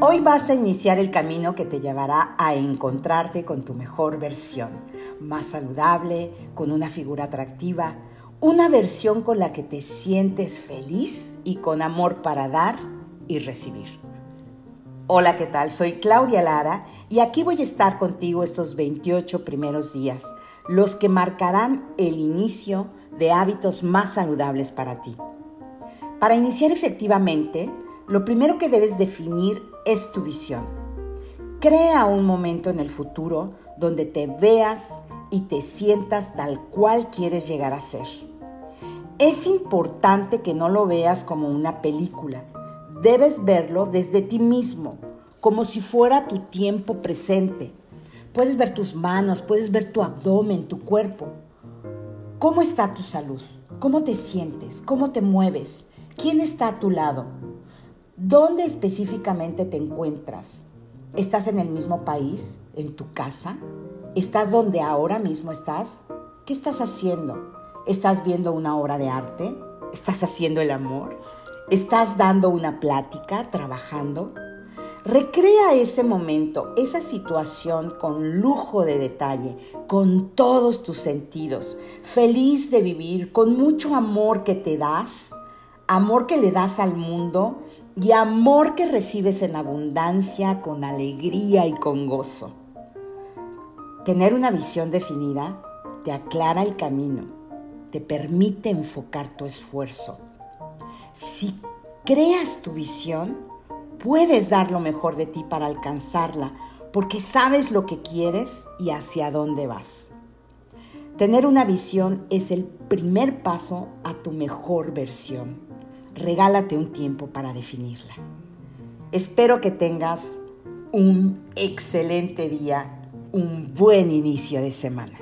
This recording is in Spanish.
Hoy vas a iniciar el camino que te llevará a encontrarte con tu mejor versión, más saludable, con una figura atractiva, una versión con la que te sientes feliz y con amor para dar y recibir. Hola, ¿qué tal? Soy Claudia Lara y aquí voy a estar contigo estos 28 primeros días, los que marcarán el inicio de hábitos más saludables para ti. Para iniciar efectivamente, lo primero que debes definir es tu visión. Crea un momento en el futuro donde te veas y te sientas tal cual quieres llegar a ser. Es importante que no lo veas como una película. Debes verlo desde ti mismo, como si fuera tu tiempo presente. Puedes ver tus manos, puedes ver tu abdomen, tu cuerpo. ¿Cómo está tu salud? ¿Cómo te sientes? ¿Cómo te mueves? ¿Quién está a tu lado? ¿Dónde específicamente te encuentras? ¿Estás en el mismo país? ¿En tu casa? ¿Estás donde ahora mismo estás? ¿Qué estás haciendo? ¿Estás viendo una obra de arte? ¿Estás haciendo el amor? ¿Estás dando una plática? ¿Trabajando? Recrea ese momento, esa situación con lujo de detalle, con todos tus sentidos, feliz de vivir, con mucho amor que te das, amor que le das al mundo y amor que recibes en abundancia, con alegría y con gozo. Tener una visión definida te aclara el camino, te permite enfocar tu esfuerzo. Si creas tu visión, puedes dar lo mejor de ti para alcanzarla, porque sabes lo que quieres y hacia dónde vas. Tener una visión es el primer paso a tu mejor versión regálate un tiempo para definirla. Espero que tengas un excelente día, un buen inicio de semana.